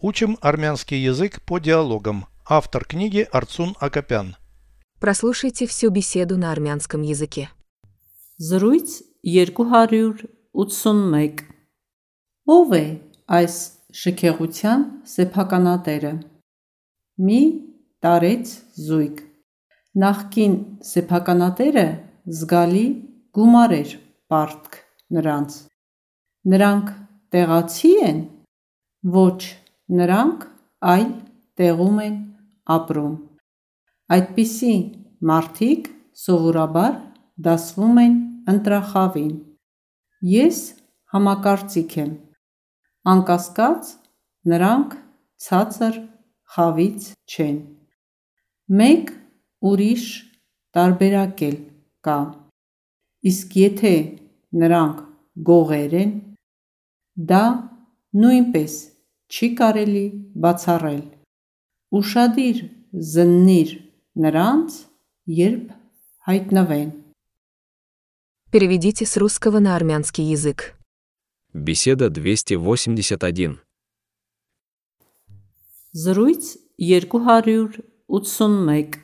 Учим армянский язык по диалогам. Автор книги Арцун Акопян. Прослушайте всю беседу на армянском языке. Զրույց 281 Ո՞վ է այս շքեղության սեփականատերը։ Մի տարեց զույգ։ Նախկին սեփականատերը զգալի գումար էր պարտք նրանց։ Նրանք տեղացի են։ Ոչ, նրանք այլ տեղում են ապրում։ Այդպիսի մարդիկ սովորաբար դասվում են ընտրախավին։ Ես համակարծիք եմ։ Անկասկած, նրանք ցածր խավից չեն։ Մեկ ուրիշ տարբերակ էլ կա։ Իսկ եթե նրանք գողեր են, դա նույնպես չի կարելի բացառել։ Ուշադիր զննիր նրանց, երբ հայտնվեն։ Переведите с русского на армянский язык. Беседа 281. Զրույց 281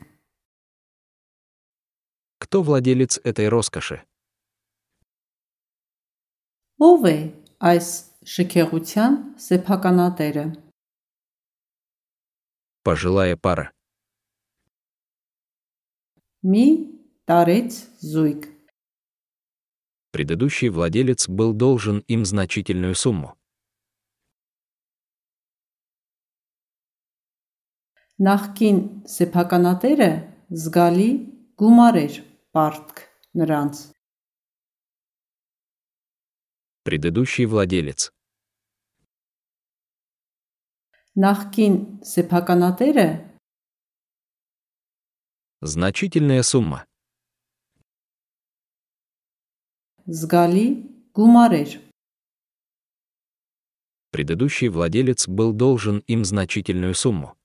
Кто владелец этой роскоши? Ո՞վ է այս շքեղության սեփականատերը։ Пожилая пара. Մի տարեց զույգ։ Предыдущий владелец был должен им значительную сумму. Նախկին սեփականատերը զգալի գումար էր պարտք նրանց։ Предыдущий владелец. Նախկին սեփականատերը Значительная сумма. զգալի գումար էր։ Предыдущий владелец был должен им значительную сумму.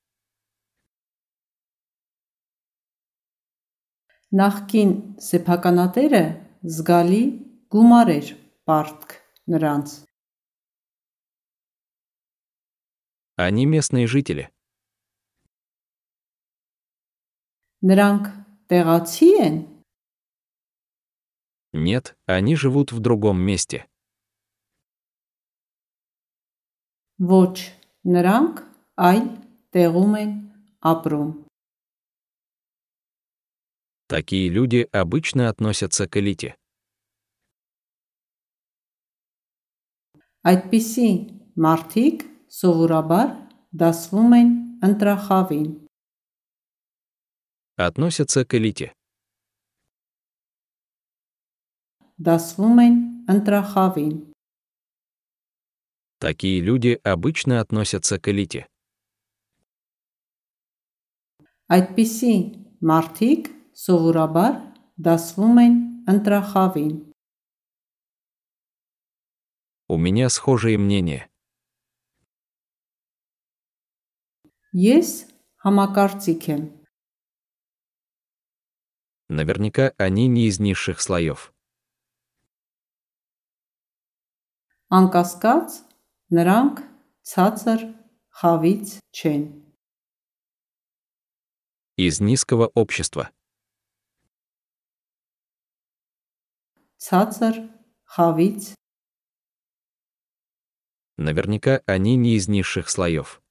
Նախկին սեփականատերը զգալի գումար էր պարտք նրանց։ Они местные жители. Նրանք տեղացի են։ Нет, они живут в другом месте. Ոչ, նրանք այլ տեղում են ապրում։ Такие люди обычно относятся к элите. Այդպիսի մարդիկ սովորաբար դասվում են ընտրախավին։ Относятся к элите. Դասվում են ընտրախավին։ Такие люди обычно относятся к элите. Այդպիսի մարդիկ սովորաբար դասվում են ընտրախավին։ У меня схожие мнения. Ես համակարծիք եմ։ Наверняка они не из низших слоев. Անկասկած նրանք ցածր խավից չեն։ Из низкого общества. Ցածր խավից Наверняка они не из низших слоев.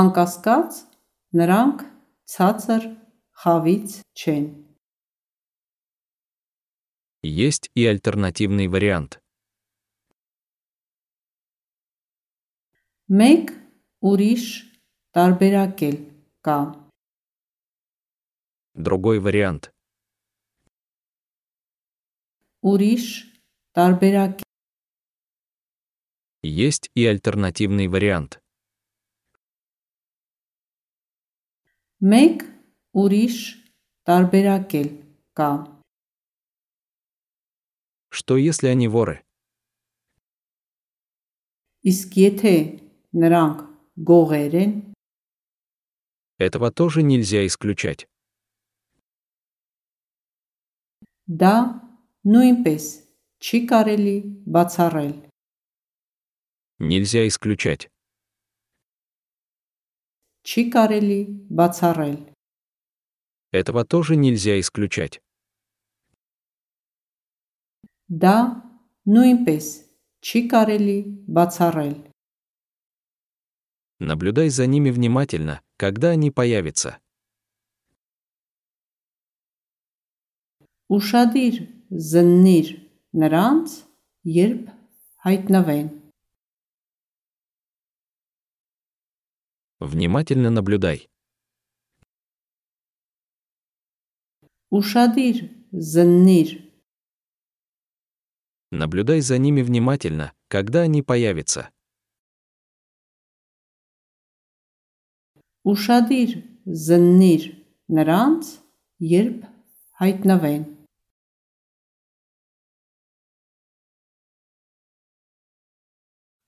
անկասկած նրանք ցածր խավից չեն։ Есть и альтернативный вариант. Մեկ ուրիշ տարբերակ էլ կա։ Другой вариант. Ուրիշ տարբերակ Есть и альтернативный вариант. Մեկ ուրիշ տարբերակ էլ կա։ Что если они воры? Իսկ եթե նրանք գողեր են, Этого тоже нельзя исключать. դա նույնպես չի կարելի բացառել։ Нельзя исключать. Չի կարելի բացառել։ Этого тоже нельзя исключать. Դա նույնպես չի կարելի բացառել։ Наблюдай за ними внимательно, когда они появятся. Ուշադիր զննիր նրանց, երբ հայտնվեն։ Внимательно наблюдай. Ушадир заннир. Наблюдай за ними внимательно, когда они появятся. Ушадир заннир, наранц, ерб, хайтнавен.